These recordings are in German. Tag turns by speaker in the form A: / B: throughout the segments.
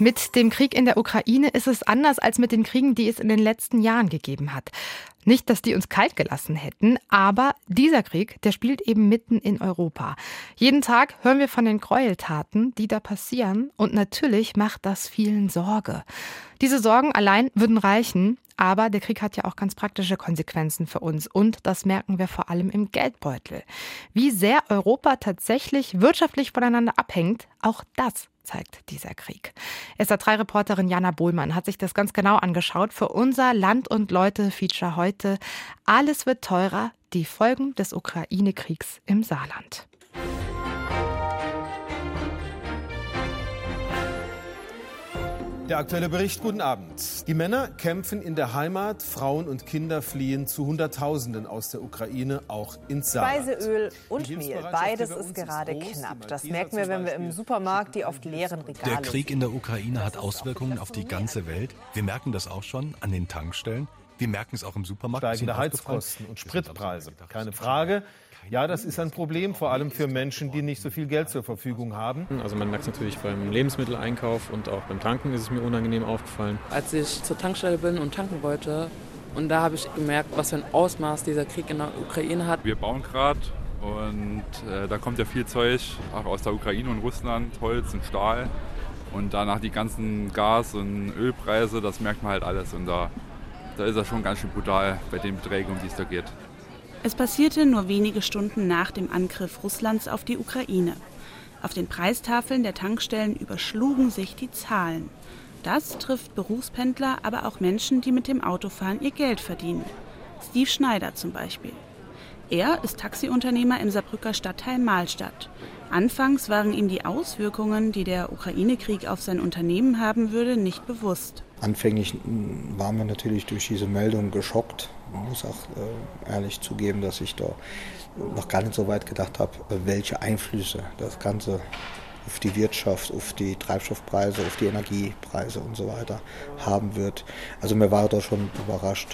A: Mit dem Krieg in der Ukraine ist es anders als mit den Kriegen, die es in den letzten Jahren gegeben hat. Nicht, dass die uns kalt gelassen hätten, aber dieser Krieg, der spielt eben mitten in Europa. Jeden Tag hören wir von den Gräueltaten, die da passieren, und natürlich macht das vielen Sorge. Diese Sorgen allein würden reichen, aber der Krieg hat ja auch ganz praktische Konsequenzen für uns und das merken wir vor allem im Geldbeutel. Wie sehr Europa tatsächlich wirtschaftlich voneinander abhängt, auch das zeigt dieser Krieg. SA3-Reporterin Jana Bohlmann hat sich das ganz genau angeschaut für unser Land und Leute-Feature heute. Alles wird teurer, die Folgen des Ukraine-Kriegs im Saarland.
B: Der aktuelle Bericht, guten Abend. Die Männer kämpfen in der Heimat, Frauen und Kinder fliehen zu Hunderttausenden aus der Ukraine, auch ins Saarland.
C: Speiseöl und Mehl, beides ist gerade knapp. Das merken wir, wenn wir im Supermarkt die oft leeren Regale
D: Der Krieg in der Ukraine hat Auswirkungen auf die ganze Welt. Wir merken das auch schon an den Tankstellen. Wir merken es auch im Supermarkt.
B: Steigende Heizkosten und Spritpreise. Keine Frage. Ja, das ist ein Problem, vor allem für Menschen, die nicht so viel Geld zur Verfügung haben.
E: Also man merkt es natürlich beim Lebensmitteleinkauf und auch beim Tanken ist es mir unangenehm aufgefallen.
F: Als ich zur Tankstelle bin und tanken wollte, und da habe ich gemerkt, was für ein Ausmaß dieser Krieg in der Ukraine hat.
G: Wir bauen gerade und äh, da kommt ja viel Zeug auch aus der Ukraine und Russland, Holz und Stahl. Und danach die ganzen Gas- und Ölpreise, das merkt man halt alles. Und da, da ist er schon ganz schön brutal bei den Beträgen, um die es da geht.
H: Es passierte nur wenige Stunden nach dem Angriff Russlands auf die Ukraine. Auf den Preistafeln der Tankstellen überschlugen sich die Zahlen. Das trifft Berufspendler, aber auch Menschen, die mit dem Autofahren ihr Geld verdienen. Steve Schneider zum Beispiel. Er ist Taxiunternehmer im Saarbrücker Stadtteil Mahlstadt. Anfangs waren ihm die Auswirkungen, die der Ukraine-Krieg auf sein Unternehmen haben würde, nicht bewusst.
I: Anfänglich waren wir natürlich durch diese Meldung geschockt. Man muss auch äh, ehrlich zugeben, dass ich da noch gar nicht so weit gedacht habe, welche Einflüsse das Ganze auf die Wirtschaft, auf die Treibstoffpreise, auf die Energiepreise und so weiter haben wird. Also mir war da schon überrascht,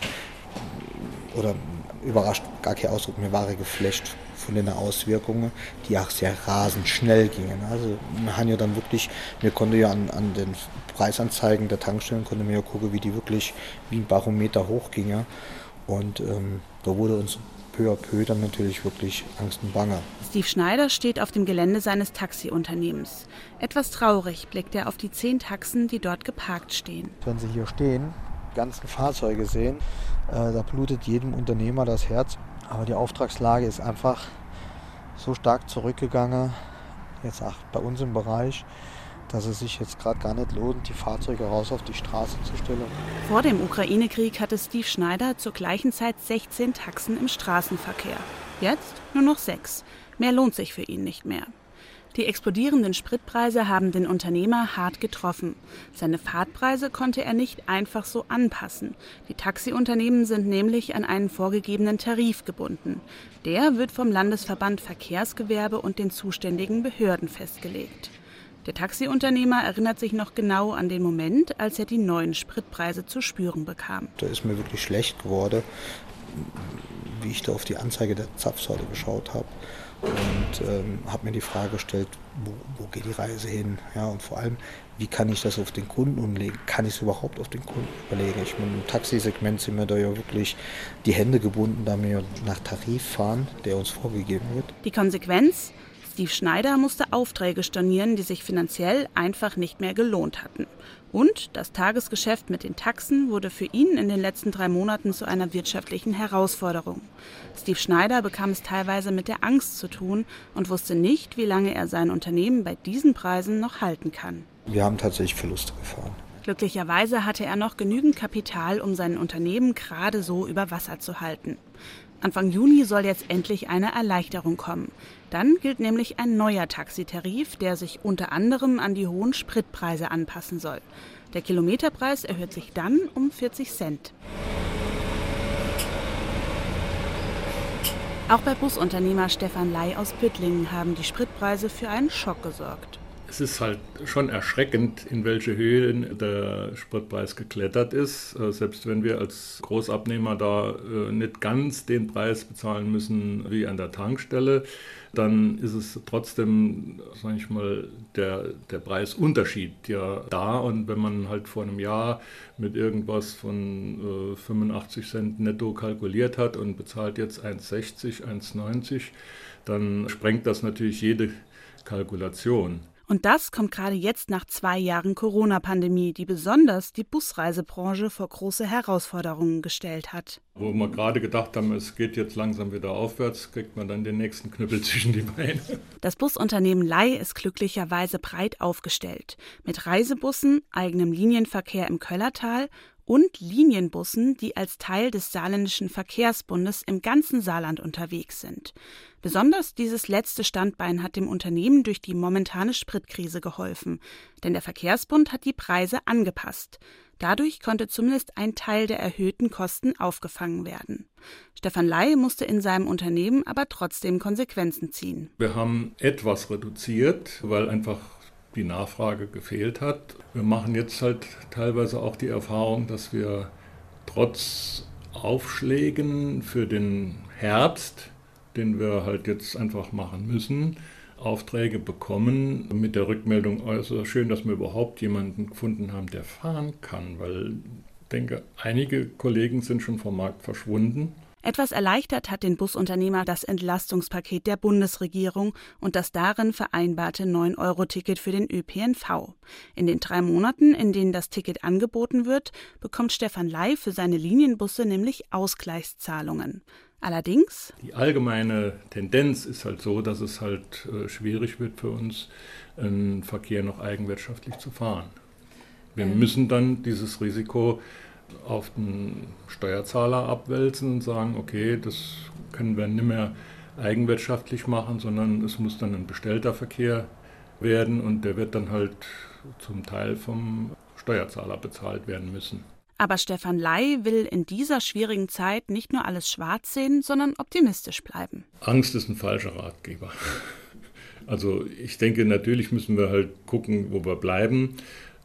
I: oder überrascht, gar kein Ausdruck, mir war geflecht von den Auswirkungen, die auch sehr rasend schnell gingen. Also wir haben ja dann wirklich, wir konnten ja an, an den Preisanzeigen der Tankstellen, konnten wir ja gucken, wie die wirklich wie ein Barometer hochgingen. Und ähm, da wurde uns peu à peu dann natürlich wirklich Angst und Bange.
H: Steve Schneider steht auf dem Gelände seines Taxiunternehmens. Etwas traurig blickt er auf die zehn Taxen, die dort geparkt stehen.
I: Wenn Sie hier stehen, die ganzen Fahrzeuge sehen, äh, da blutet jedem Unternehmer das Herz. Aber die Auftragslage ist einfach so stark zurückgegangen, jetzt auch bei uns im Bereich, dass es sich jetzt gerade gar nicht lohnt, die Fahrzeuge raus auf die Straße zu stellen.
H: Vor dem Ukraine-Krieg hatte Steve Schneider zur gleichen Zeit 16 Taxen im Straßenverkehr. Jetzt nur noch sechs. Mehr lohnt sich für ihn nicht mehr. Die explodierenden Spritpreise haben den Unternehmer hart getroffen. Seine Fahrtpreise konnte er nicht einfach so anpassen. Die Taxiunternehmen sind nämlich an einen vorgegebenen Tarif gebunden. Der wird vom Landesverband Verkehrsgewerbe und den zuständigen Behörden festgelegt. Der Taxiunternehmer erinnert sich noch genau an den Moment, als er die neuen Spritpreise zu spüren bekam.
I: Da ist mir wirklich schlecht geworden, wie ich da auf die Anzeige der Zapfsäule geschaut habe und ähm, habe mir die Frage gestellt, wo, wo, geht die Reise hin? Ja, und vor allem, wie kann ich das auf den Kunden umlegen? Kann ich es überhaupt auf den Kunden überlegen? Ich meine, im Taxisegment sind mir da ja wirklich die Hände gebunden, da wir nach Tarif fahren, der uns vorgegeben wird.
H: Die Konsequenz? Steve Schneider musste Aufträge stornieren, die sich finanziell einfach nicht mehr gelohnt hatten. Und das Tagesgeschäft mit den Taxen wurde für ihn in den letzten drei Monaten zu einer wirtschaftlichen Herausforderung. Steve Schneider bekam es teilweise mit der Angst zu tun und wusste nicht, wie lange er sein Unternehmen bei diesen Preisen noch halten kann.
I: Wir haben tatsächlich Verluste gefahren.
H: Glücklicherweise hatte er noch genügend Kapital, um sein Unternehmen gerade so über Wasser zu halten. Anfang Juni soll jetzt endlich eine Erleichterung kommen. Dann gilt nämlich ein neuer Taxitarif, der sich unter anderem an die hohen Spritpreise anpassen soll. Der Kilometerpreis erhöht sich dann um 40 Cent. Auch bei Busunternehmer Stefan Ley aus Püttlingen haben die Spritpreise für einen Schock gesorgt.
J: Es ist halt schon erschreckend, in welche Höhen der Spritpreis geklettert ist. Äh, selbst wenn wir als Großabnehmer da äh, nicht ganz den Preis bezahlen müssen wie an der Tankstelle, dann ist es trotzdem, sage ich mal, der, der Preisunterschied ja da. Und wenn man halt vor einem Jahr mit irgendwas von äh, 85 Cent netto kalkuliert hat und bezahlt jetzt 1,60, 1,90, dann sprengt das natürlich jede Kalkulation.
H: Und das kommt gerade jetzt nach zwei Jahren Corona-Pandemie, die besonders die Busreisebranche vor große Herausforderungen gestellt hat.
J: Wo wir gerade gedacht haben, es geht jetzt langsam wieder aufwärts, kriegt man dann den nächsten Knüppel zwischen die Beine.
H: Das Busunternehmen Lei ist glücklicherweise breit aufgestellt. Mit Reisebussen, eigenem Linienverkehr im Köllertal und Linienbussen, die als Teil des Saarländischen Verkehrsbundes im ganzen Saarland unterwegs sind. Besonders dieses letzte Standbein hat dem Unternehmen durch die momentane Spritkrise geholfen, denn der Verkehrsbund hat die Preise angepasst. Dadurch konnte zumindest ein Teil der erhöhten Kosten aufgefangen werden. Stefan Ley musste in seinem Unternehmen aber trotzdem Konsequenzen ziehen.
J: Wir haben etwas reduziert, weil einfach die Nachfrage gefehlt hat. Wir machen jetzt halt teilweise auch die Erfahrung, dass wir trotz Aufschlägen für den Herbst, den wir halt jetzt einfach machen müssen, Aufträge bekommen mit der Rückmeldung, oh, ist schön, dass wir überhaupt jemanden gefunden haben, der fahren kann, weil ich denke, einige Kollegen sind schon vom Markt verschwunden.
H: Etwas erleichtert hat den Busunternehmer das Entlastungspaket der Bundesregierung und das darin vereinbarte 9-Euro-Ticket für den ÖPNV. In den drei Monaten, in denen das Ticket angeboten wird, bekommt Stefan Ley für seine Linienbusse nämlich Ausgleichszahlungen. Allerdings.
J: Die allgemeine Tendenz ist halt so, dass es halt äh, schwierig wird für uns, einen Verkehr noch eigenwirtschaftlich zu fahren. Wir ähm. müssen dann dieses Risiko auf den Steuerzahler abwälzen und sagen, okay, das können wir nicht mehr eigenwirtschaftlich machen, sondern es muss dann ein bestellter Verkehr werden und der wird dann halt zum Teil vom Steuerzahler bezahlt werden müssen.
H: Aber Stefan Ley will in dieser schwierigen Zeit nicht nur alles schwarz sehen, sondern optimistisch bleiben.
J: Angst ist ein falscher Ratgeber. Also ich denke, natürlich müssen wir halt gucken, wo wir bleiben.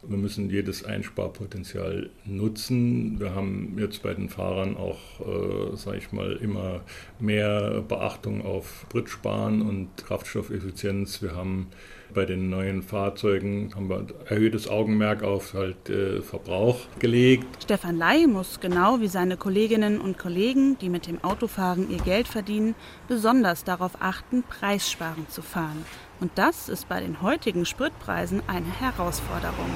J: Wir müssen jedes Einsparpotenzial nutzen. Wir haben jetzt bei den Fahrern auch, äh, sage ich mal, immer mehr Beachtung auf Spritsparen und Kraftstoffeffizienz. Wir haben bei den neuen Fahrzeugen haben wir erhöhtes Augenmerk auf halt, äh, Verbrauch gelegt.
H: Stefan Ley muss genau wie seine Kolleginnen und Kollegen, die mit dem Autofahren ihr Geld verdienen, besonders darauf achten, preissparend zu fahren. Und das ist bei den heutigen Spritpreisen eine Herausforderung.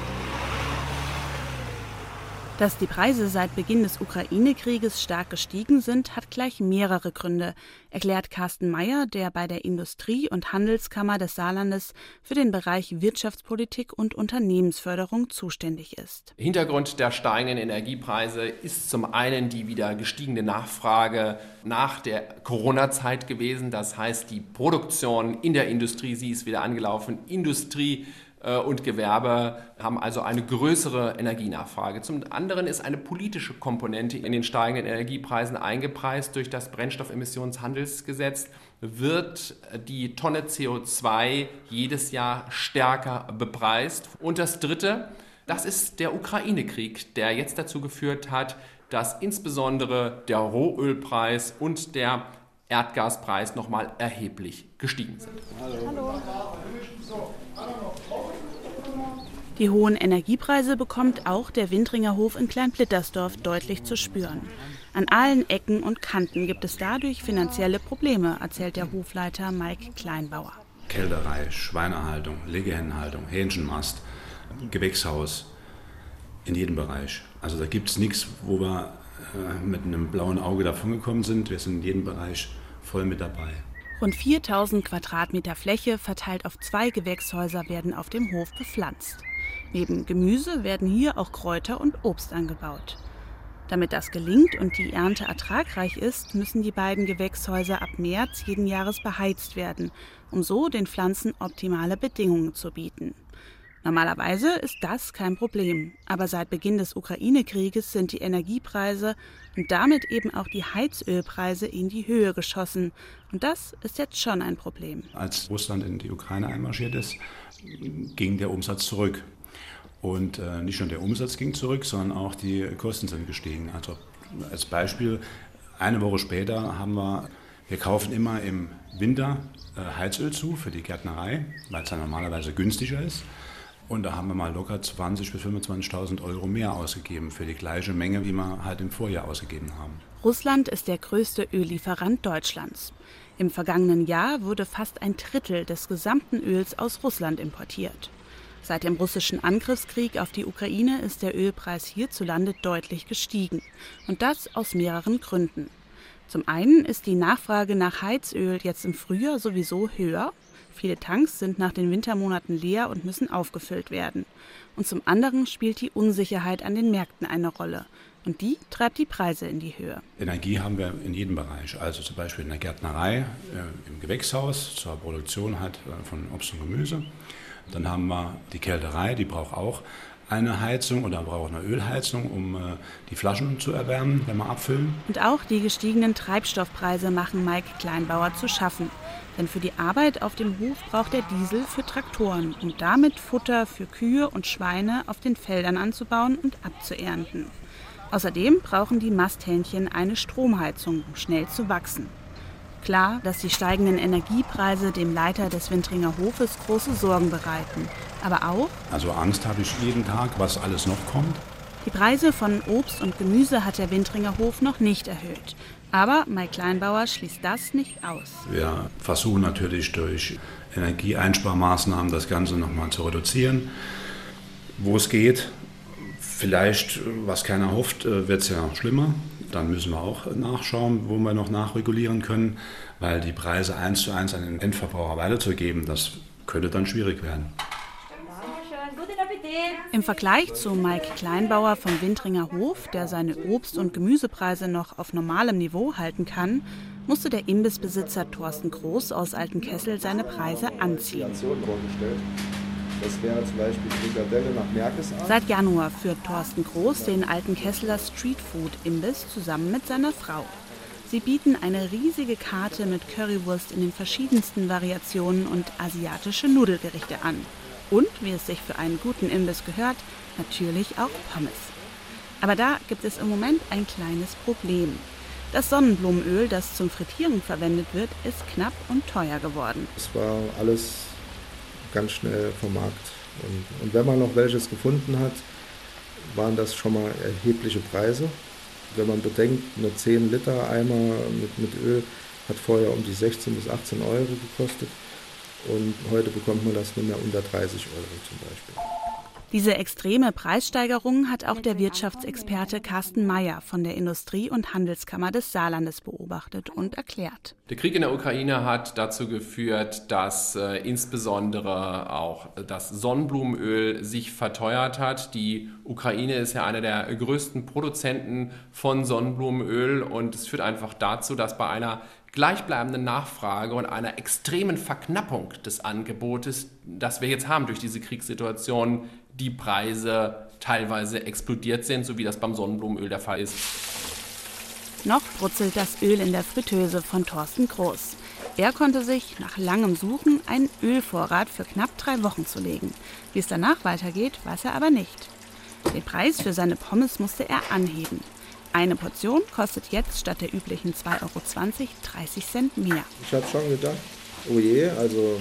H: Dass die Preise seit Beginn des Ukraine-Krieges stark gestiegen sind, hat gleich mehrere Gründe, erklärt Carsten Mayer, der bei der Industrie- und Handelskammer des Saarlandes für den Bereich Wirtschaftspolitik und Unternehmensförderung zuständig ist.
K: Hintergrund der steigenden Energiepreise ist zum einen die wieder gestiegene Nachfrage nach der Corona-Zeit gewesen. Das heißt, die Produktion in der Industrie, sie ist wieder angelaufen. Industrie und Gewerbe haben also eine größere Energienachfrage. Zum anderen ist eine politische Komponente in den steigenden Energiepreisen eingepreist durch das Brennstoffemissionshandelsgesetz wird die Tonne CO2 jedes Jahr stärker bepreist. Und das Dritte, das ist der Ukraine-Krieg, der jetzt dazu geführt hat, dass insbesondere der Rohölpreis und der Erdgaspreis nochmal erheblich gestiegen sind. Hallo.
H: Die hohen Energiepreise bekommt auch der Windringer Hof in Kleinblittersdorf deutlich zu spüren. An allen Ecken und Kanten gibt es dadurch finanzielle Probleme, erzählt der Hofleiter Mike Kleinbauer.
L: Kälderei, Schweinehaltung, Legehennenhaltung, Hähnchenmast, Gewächshaus, in jedem Bereich. Also da gibt es nichts, wo wir äh, mit einem blauen Auge davongekommen sind. Wir sind in jedem Bereich voll mit dabei.
H: Rund 4000 Quadratmeter Fläche verteilt auf zwei Gewächshäuser werden auf dem Hof bepflanzt. Neben Gemüse werden hier auch Kräuter und Obst angebaut. Damit das gelingt und die Ernte ertragreich ist, müssen die beiden Gewächshäuser ab März jeden Jahres beheizt werden, um so den Pflanzen optimale Bedingungen zu bieten. Normalerweise ist das kein Problem. Aber seit Beginn des Ukraine-Krieges sind die Energiepreise und damit eben auch die Heizölpreise in die Höhe geschossen. Und das ist jetzt schon ein Problem.
L: Als Russland in die Ukraine einmarschiert ist, ging der Umsatz zurück. Und äh, nicht nur der Umsatz ging zurück, sondern auch die Kosten sind gestiegen. Also als Beispiel, eine Woche später haben wir, wir kaufen immer im Winter äh, Heizöl zu für die Gärtnerei, weil es dann normalerweise günstiger ist. Und da haben wir mal locker 20.000 bis 25.000 Euro mehr ausgegeben für die gleiche Menge, wie wir halt im Vorjahr ausgegeben haben.
H: Russland ist der größte Öllieferant Deutschlands. Im vergangenen Jahr wurde fast ein Drittel des gesamten Öls aus Russland importiert. Seit dem russischen Angriffskrieg auf die Ukraine ist der Ölpreis hierzulande deutlich gestiegen. Und das aus mehreren Gründen. Zum einen ist die Nachfrage nach Heizöl jetzt im Frühjahr sowieso höher Viele Tanks sind nach den Wintermonaten leer und müssen aufgefüllt werden. Und zum anderen spielt die Unsicherheit an den Märkten eine Rolle. Und die treibt die Preise in die Höhe.
L: Energie haben wir in jedem Bereich. Also zum Beispiel in der Gärtnerei, äh, im Gewächshaus, zur Produktion halt von Obst und Gemüse. Dann haben wir die Kälterei, die braucht auch eine Heizung oder braucht eine Ölheizung, um äh, die Flaschen zu erwärmen, wenn wir abfüllen.
H: Und auch die gestiegenen Treibstoffpreise machen Mike Kleinbauer zu schaffen. Denn für die Arbeit auf dem Hof braucht er Diesel für Traktoren, um damit Futter für Kühe und Schweine auf den Feldern anzubauen und abzuernten. Außerdem brauchen die Masthähnchen eine Stromheizung, um schnell zu wachsen. Klar, dass die steigenden Energiepreise dem Leiter des Wintringer Hofes große Sorgen bereiten. Aber auch.
L: Also Angst habe ich jeden Tag, was alles noch kommt.
H: Die Preise von Obst und Gemüse hat der Wintringer Hof noch nicht erhöht. Aber Mike Kleinbauer schließt das nicht aus.
L: Wir versuchen natürlich durch Energieeinsparmaßnahmen das Ganze nochmal zu reduzieren, wo es geht. Vielleicht, was keiner hofft, äh, wird es ja schlimmer. Dann müssen wir auch nachschauen, wo wir noch nachregulieren können, weil die Preise eins zu eins an den Endverbraucher weiterzugeben, das könnte dann schwierig werden.
H: Im Vergleich zu Mike Kleinbauer vom Windringer Hof, der seine Obst- und Gemüsepreise noch auf normalem Niveau halten kann, musste der Imbissbesitzer Thorsten Groß aus Altenkessel seine Preise anziehen. Das wäre zum Beispiel nach. Seit Januar führt Thorsten Groß den Altenkesseler Streetfood-Imbiss zusammen mit seiner Frau. Sie bieten eine riesige Karte mit Currywurst in den verschiedensten Variationen und asiatische Nudelgerichte an. Und, wie es sich für einen guten Imbiss gehört, natürlich auch Pommes. Aber da gibt es im Moment ein kleines Problem. Das Sonnenblumenöl, das zum Frittieren verwendet wird, ist knapp und teuer geworden.
I: Es war alles ganz schnell vom Markt. Und, und wenn man noch welches gefunden hat, waren das schon mal erhebliche Preise. Wenn man bedenkt, eine 10 Liter Eimer mit, mit Öl hat vorher um die 16 bis 18 Euro gekostet. Und heute bekommt man das nur mehr unter 30 Euro zum Beispiel.
H: Diese extreme Preissteigerung hat auch der Wirtschaftsexperte Carsten Mayer von der Industrie- und Handelskammer des Saarlandes beobachtet und erklärt.
K: Der Krieg in der Ukraine hat dazu geführt, dass äh, insbesondere auch das Sonnenblumenöl sich verteuert hat. Die Ukraine ist ja einer der größten Produzenten von Sonnenblumenöl und es führt einfach dazu, dass bei einer gleichbleibenden Nachfrage und einer extremen Verknappung des Angebotes, das wir jetzt haben durch diese Kriegssituation, die Preise teilweise explodiert sind, so wie das beim Sonnenblumenöl der Fall ist.
H: Noch brutzelt das Öl in der Fritteuse von Thorsten Groß. Er konnte sich nach langem Suchen einen Ölvorrat für knapp drei Wochen zulegen. Wie es danach weitergeht, weiß er aber nicht. Den Preis für seine Pommes musste er anheben. Eine Portion kostet jetzt statt der üblichen 2,20 Euro 30 Cent mehr.
I: Ich habe schon gedacht, oh je, also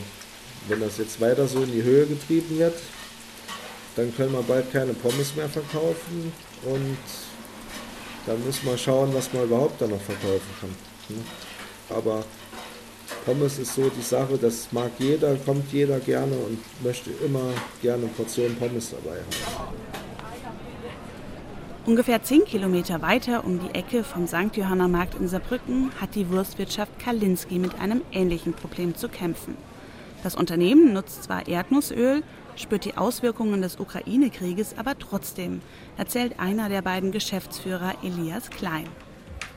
I: wenn das jetzt weiter so in die Höhe getrieben wird, dann können wir bald keine Pommes mehr verkaufen und dann müssen wir schauen, was man überhaupt dann noch verkaufen kann. Ne? Aber Pommes ist so die Sache, das mag jeder, kommt jeder gerne und möchte immer gerne eine Portion Pommes dabei haben.
H: Ungefähr zehn Kilometer weiter um die Ecke vom St. Johanna Markt in Saarbrücken hat die Wurstwirtschaft Kalinski mit einem ähnlichen Problem zu kämpfen. Das Unternehmen nutzt zwar Erdnussöl, spürt die Auswirkungen des Ukraine-Krieges aber trotzdem, erzählt einer der beiden Geschäftsführer Elias Klein.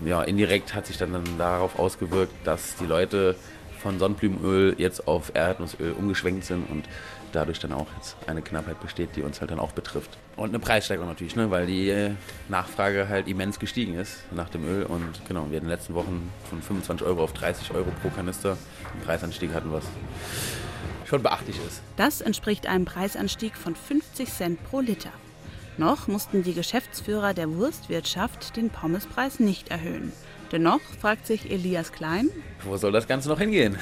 M: Ja, indirekt hat sich dann darauf ausgewirkt, dass die Leute von Sonnenblumenöl jetzt auf Erdnussöl umgeschwenkt sind und dadurch dann auch jetzt eine Knappheit besteht, die uns halt dann auch betrifft. Und eine Preissteigerung natürlich, ne, weil die äh, Nachfrage halt immens gestiegen ist nach dem Öl und genau, wir in den letzten Wochen von 25 Euro auf 30 Euro pro Kanister einen Preisanstieg hatten, was schon beachtlich ist.
H: Das entspricht einem Preisanstieg von 50 Cent pro Liter. Noch mussten die Geschäftsführer der Wurstwirtschaft den Pommespreis nicht erhöhen. Dennoch fragt sich Elias Klein,
M: wo soll das Ganze noch hingehen?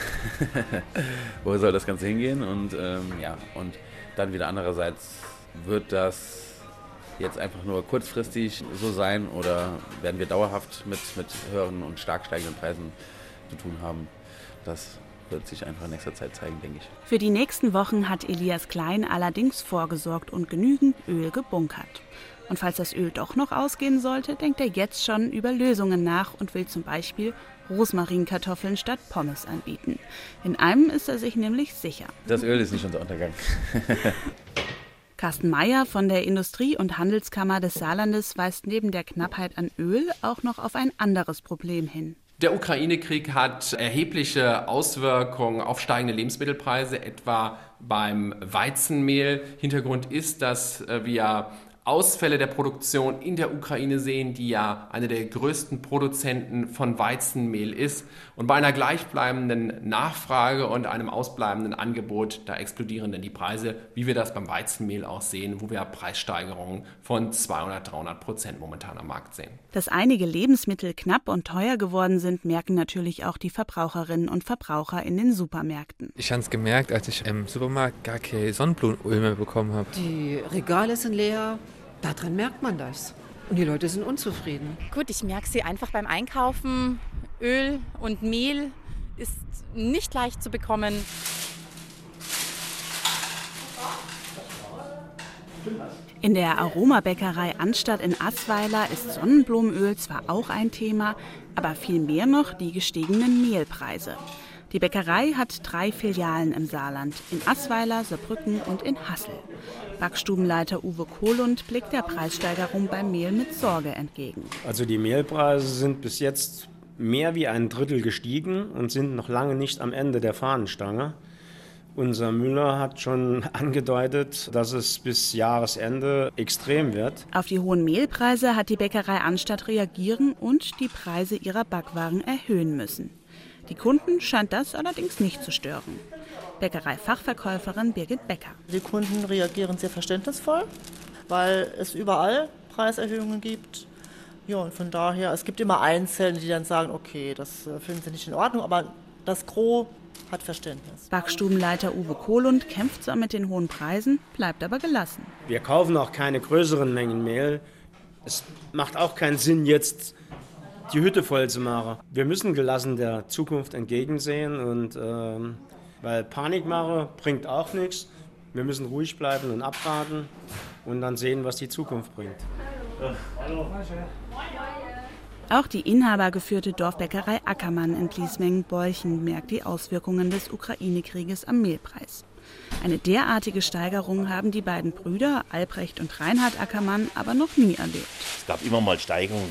M: wo soll das Ganze hingehen? Und ähm, ja, und dann wieder andererseits wird das jetzt einfach nur kurzfristig so sein oder werden wir dauerhaft mit, mit höheren und stark steigenden Preisen zu tun haben? Das wird sich einfach in nächster Zeit zeigen, denke ich.
H: Für die nächsten Wochen hat Elias Klein allerdings vorgesorgt und genügend Öl gebunkert. Und falls das Öl doch noch ausgehen sollte, denkt er jetzt schon über Lösungen nach und will zum Beispiel Rosmarinkartoffeln statt Pommes anbieten. In einem ist er sich nämlich sicher.
M: Das Öl ist nicht unser Untergang.
H: Carsten Meyer von der Industrie- und Handelskammer des Saarlandes weist neben der Knappheit an Öl auch noch auf ein anderes Problem hin.
K: Der Ukraine-Krieg hat erhebliche Auswirkungen auf steigende Lebensmittelpreise, etwa beim Weizenmehl. Hintergrund ist, dass äh, wir Ausfälle der Produktion in der Ukraine sehen, die ja eine der größten Produzenten von Weizenmehl ist. Und bei einer gleichbleibenden Nachfrage und einem ausbleibenden Angebot, da explodieren dann die Preise, wie wir das beim Weizenmehl auch sehen, wo wir Preissteigerungen von 200, 300 Prozent momentan am Markt sehen.
H: Dass einige Lebensmittel knapp und teuer geworden sind, merken natürlich auch die Verbraucherinnen und Verbraucher in den Supermärkten.
E: Ich habe es gemerkt, als ich im Supermarkt gar kein Sonnenblumenöl mehr bekommen habe.
N: Die Regale sind leer. Daran merkt man das. Und die Leute sind unzufrieden.
O: Gut, ich merke sie einfach beim Einkaufen. Öl und Mehl ist nicht leicht zu bekommen.
H: In der Aromabäckerei Anstatt in Assweiler ist Sonnenblumenöl zwar auch ein Thema, aber viel mehr noch die gestiegenen Mehlpreise. Die Bäckerei hat drei Filialen im Saarland, in Assweiler, Saarbrücken und in Hassel. Backstubenleiter Uwe Kohlund blickt der Preissteigerung beim Mehl mit Sorge entgegen.
P: Also die Mehlpreise sind bis jetzt mehr wie ein Drittel gestiegen und sind noch lange nicht am Ende der Fahnenstange. Unser Müller hat schon angedeutet, dass es bis Jahresende extrem wird.
H: Auf die hohen Mehlpreise hat die Bäckerei Anstatt reagieren und die Preise ihrer Backwaren erhöhen müssen. Die Kunden scheint das allerdings nicht zu stören. Bäckerei-Fachverkäuferin Birgit Becker.
Q: Die Kunden reagieren sehr verständnisvoll, weil es überall Preiserhöhungen gibt. Ja, und von daher, es gibt immer Einzelne, die dann sagen, okay, das äh, finden sie nicht in Ordnung, aber das Gros hat Verständnis.
H: Backstubenleiter Uwe Kohlund kämpft zwar mit den hohen Preisen, bleibt aber gelassen.
P: Wir kaufen auch keine größeren Mengen Mehl. Es macht auch keinen Sinn, jetzt die Hütte voll zu machen. Wir müssen gelassen der Zukunft entgegensehen und ähm, weil Panikmache bringt auch nichts. Wir müssen ruhig bleiben und abwarten und dann sehen, was die Zukunft bringt.
H: Auch die inhabergeführte Dorfbäckerei Ackermann in Gliesmengen-Bolchen merkt die Auswirkungen des Ukraine-Krieges am Mehlpreis. Eine derartige Steigerung haben die beiden Brüder, Albrecht und Reinhard Ackermann, aber noch nie erlebt.
R: Es gab immer mal Steigerungen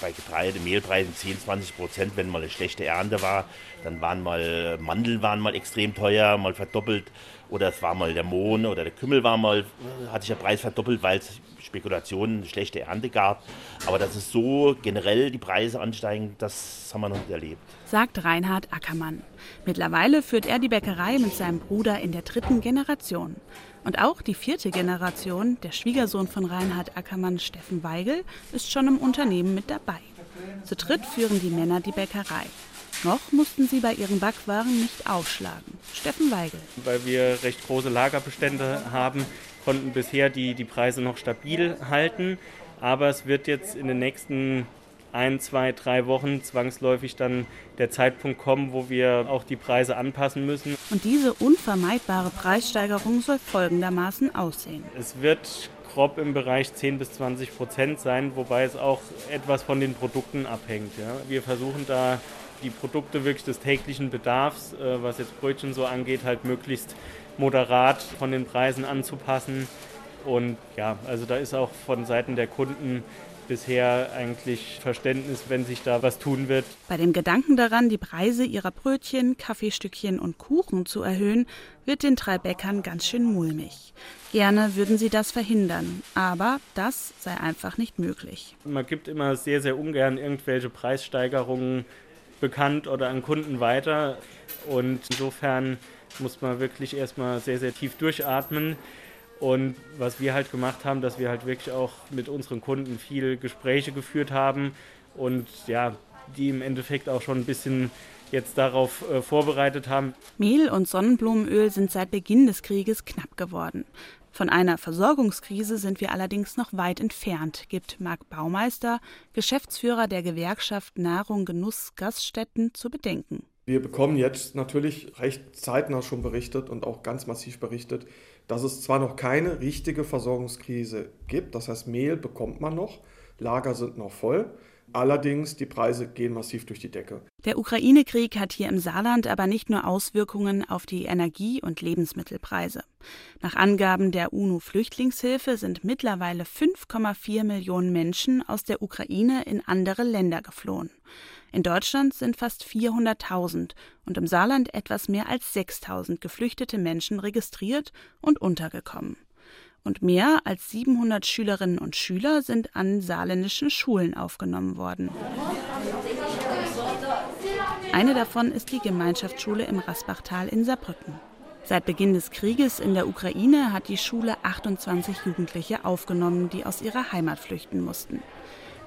R: bei Getreide, Mehlpreisen 10, 20 Prozent, wenn mal eine schlechte Ernte war. Dann waren mal Mandeln waren mal extrem teuer, mal verdoppelt. Oder es war mal der Mohn oder der Kümmel war mal, hat sich der Preis verdoppelt, weil es Spekulationen, eine schlechte Ernte gab. Aber dass es so generell die Preise ansteigen, das haben wir noch nicht erlebt.
H: Sagt Reinhard Ackermann. Mittlerweile führt er die Bäckerei mit seinem Bruder in der dritten Generation. Und auch die vierte Generation, der Schwiegersohn von Reinhard Ackermann, Steffen Weigel, ist schon im Unternehmen mit dabei. Zu dritt führen die Männer die Bäckerei. Noch mussten sie bei ihren Backwaren nicht aufschlagen. Steffen Weigel.
S: Weil wir recht große Lagerbestände haben, konnten bisher die, die Preise noch stabil halten. Aber es wird jetzt in den nächsten ein, zwei, drei Wochen zwangsläufig dann der Zeitpunkt kommen, wo wir auch die Preise anpassen müssen.
H: Und diese unvermeidbare Preissteigerung soll folgendermaßen aussehen.
S: Es wird grob im Bereich 10 bis 20 Prozent sein, wobei es auch etwas von den Produkten abhängt. Ja. Wir versuchen da die Produkte wirklich des täglichen Bedarfs, äh, was jetzt Brötchen so angeht, halt möglichst moderat von den Preisen anzupassen. Und ja, also da ist auch von Seiten der Kunden bisher eigentlich Verständnis, wenn sich da was tun wird.
H: Bei dem Gedanken daran, die Preise ihrer Brötchen, Kaffeestückchen und Kuchen zu erhöhen, wird den drei Bäckern ganz schön mulmig. Gerne würden sie das verhindern, aber das sei einfach nicht möglich.
S: Man gibt immer sehr, sehr ungern irgendwelche Preissteigerungen bekannt oder an Kunden weiter und insofern muss man wirklich erstmal sehr, sehr tief durchatmen. Und was wir halt gemacht haben, dass wir halt wirklich auch mit unseren Kunden viele Gespräche geführt haben und ja, die im Endeffekt auch schon ein bisschen jetzt darauf äh, vorbereitet haben.
H: Mehl und Sonnenblumenöl sind seit Beginn des Krieges knapp geworden. Von einer Versorgungskrise sind wir allerdings noch weit entfernt, gibt Marc Baumeister, Geschäftsführer der Gewerkschaft Nahrung Genuss Gaststätten, zu bedenken.
T: Wir bekommen jetzt natürlich recht zeitnah schon berichtet und auch ganz massiv berichtet, dass es zwar noch keine richtige Versorgungskrise gibt, das heißt Mehl bekommt man noch, Lager sind noch voll, allerdings die Preise gehen massiv durch die Decke.
H: Der Ukraine-Krieg hat hier im Saarland aber nicht nur Auswirkungen auf die Energie- und Lebensmittelpreise. Nach Angaben der UNO-Flüchtlingshilfe sind mittlerweile 5,4 Millionen Menschen aus der Ukraine in andere Länder geflohen. In Deutschland sind fast 400.000 und im Saarland etwas mehr als 6.000 geflüchtete Menschen registriert und untergekommen. Und mehr als 700 Schülerinnen und Schüler sind an saarländischen Schulen aufgenommen worden. Eine davon ist die Gemeinschaftsschule im Rasbachtal in Saarbrücken. Seit Beginn des Krieges in der Ukraine hat die Schule 28 Jugendliche aufgenommen, die aus ihrer Heimat flüchten mussten.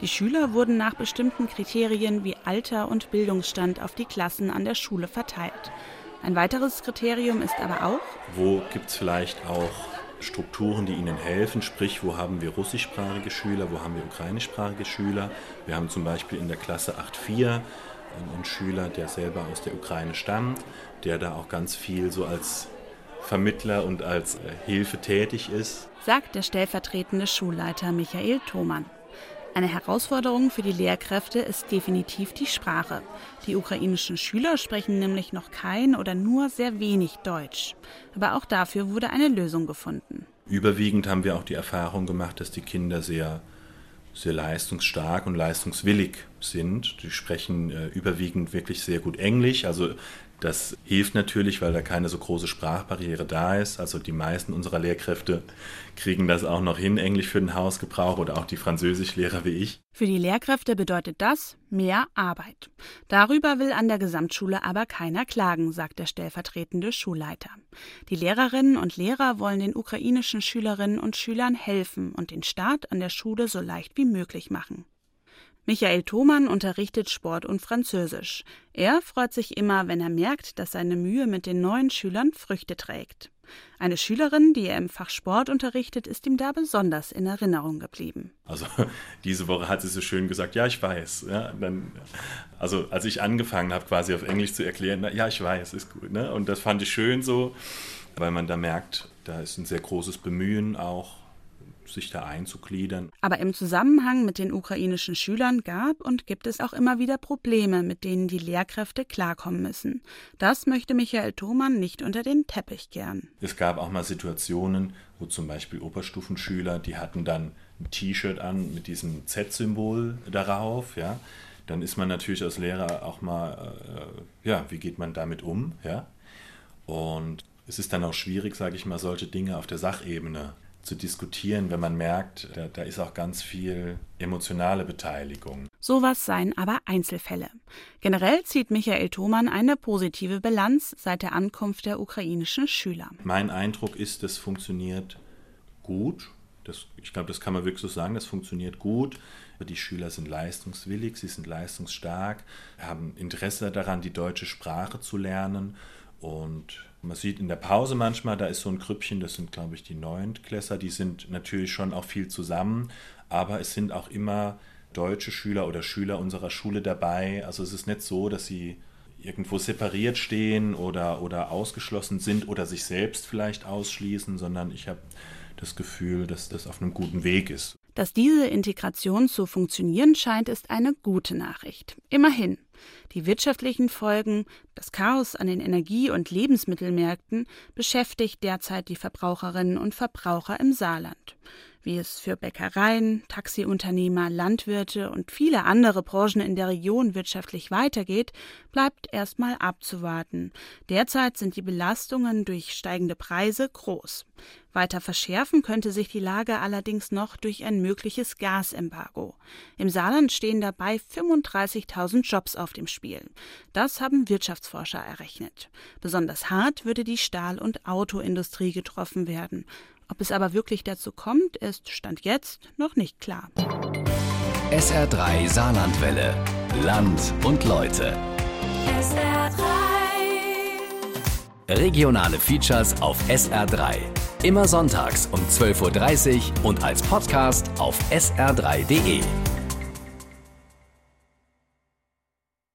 H: Die Schüler wurden nach bestimmten Kriterien wie Alter und Bildungsstand auf die Klassen an der Schule verteilt. Ein weiteres Kriterium ist aber auch,
U: wo gibt es vielleicht auch Strukturen, die ihnen helfen, sprich, wo haben wir russischsprachige Schüler, wo haben wir ukrainischsprachige Schüler. Wir haben zum Beispiel in der Klasse 8.4 einen Schüler, der selber aus der Ukraine stammt, der da auch ganz viel so als Vermittler und als äh, Hilfe tätig ist.
H: Sagt der stellvertretende Schulleiter Michael Thomann. Eine Herausforderung für die Lehrkräfte ist definitiv die Sprache. Die ukrainischen Schüler sprechen nämlich noch kein oder nur sehr wenig Deutsch. Aber auch dafür wurde eine Lösung gefunden.
U: Überwiegend haben wir auch die Erfahrung gemacht, dass die Kinder sehr, sehr leistungsstark und leistungswillig sind. Die sprechen äh, überwiegend wirklich sehr gut Englisch. Also das hilft natürlich, weil da keine so große Sprachbarriere da ist. Also die meisten unserer Lehrkräfte kriegen das auch noch hin, Englisch für den Hausgebrauch oder auch die Französischlehrer wie ich.
H: Für die Lehrkräfte bedeutet das mehr Arbeit. Darüber will an der Gesamtschule aber keiner klagen, sagt der stellvertretende Schulleiter. Die Lehrerinnen und Lehrer wollen den ukrainischen Schülerinnen und Schülern helfen und den Start an der Schule so leicht wie möglich machen. Michael Thomann unterrichtet Sport und Französisch. Er freut sich immer, wenn er merkt, dass seine Mühe mit den neuen Schülern Früchte trägt. Eine Schülerin, die er im Fach Sport unterrichtet, ist ihm da besonders in Erinnerung geblieben.
U: Also diese Woche hat sie so schön gesagt, ja, ich weiß. Ja, dann, also als ich angefangen habe, quasi auf Englisch zu erklären, ja, ich weiß, ist gut. Ne? Und das fand ich schön so, weil man da merkt, da ist ein sehr großes Bemühen auch sich da einzugliedern.
H: Aber im Zusammenhang mit den ukrainischen Schülern gab und gibt es auch immer wieder Probleme, mit denen die Lehrkräfte klarkommen müssen. Das möchte Michael Thomann nicht unter den Teppich kehren.
U: Es gab auch mal Situationen, wo zum Beispiel Oberstufenschüler, die hatten dann ein T-Shirt an mit diesem Z-Symbol darauf, ja. Dann ist man natürlich als Lehrer auch mal, äh, ja, wie geht man damit um, ja. Und es ist dann auch schwierig, sage ich mal, solche Dinge auf der Sachebene zu diskutieren, wenn man merkt, da, da ist auch ganz viel emotionale Beteiligung.
H: Sowas seien aber Einzelfälle. Generell zieht Michael Thomann eine positive Bilanz seit der Ankunft der ukrainischen Schüler.
U: Mein Eindruck ist, das funktioniert gut. Das, ich glaube, das kann man wirklich so sagen, das funktioniert gut. Die Schüler sind leistungswillig, sie sind leistungsstark, haben Interesse daran, die deutsche Sprache zu lernen und man sieht in der Pause manchmal, da ist so ein Grüppchen, das sind, glaube ich, die Neuntklässer, die sind natürlich schon auch viel zusammen, aber es sind auch immer deutsche Schüler oder Schüler unserer Schule dabei. Also es ist nicht so, dass sie irgendwo separiert stehen oder, oder ausgeschlossen sind oder sich selbst vielleicht ausschließen, sondern ich habe das Gefühl, dass das auf einem guten Weg ist.
H: Dass diese Integration zu funktionieren scheint, ist eine gute Nachricht. Immerhin. Die wirtschaftlichen Folgen, das Chaos an den Energie- und Lebensmittelmärkten beschäftigt derzeit die Verbraucherinnen und Verbraucher im Saarland. Wie es für Bäckereien, Taxiunternehmer, Landwirte und viele andere Branchen in der Region wirtschaftlich weitergeht, bleibt erstmal abzuwarten. Derzeit sind die Belastungen durch steigende Preise groß. Weiter verschärfen könnte sich die Lage allerdings noch durch ein mögliches Gasembargo. Im Saarland stehen dabei 35.000 Jobs auf dem Spiel. Das haben Wirtschaftsforscher errechnet. Besonders hart würde die Stahl- und Autoindustrie getroffen werden. Ob es aber wirklich dazu kommt, ist Stand jetzt noch nicht klar.
V: SR3 Saarlandwelle. Land und Leute. SR3. Regionale Features auf SR3. Immer sonntags um 12.30 Uhr und als Podcast auf sr3.de.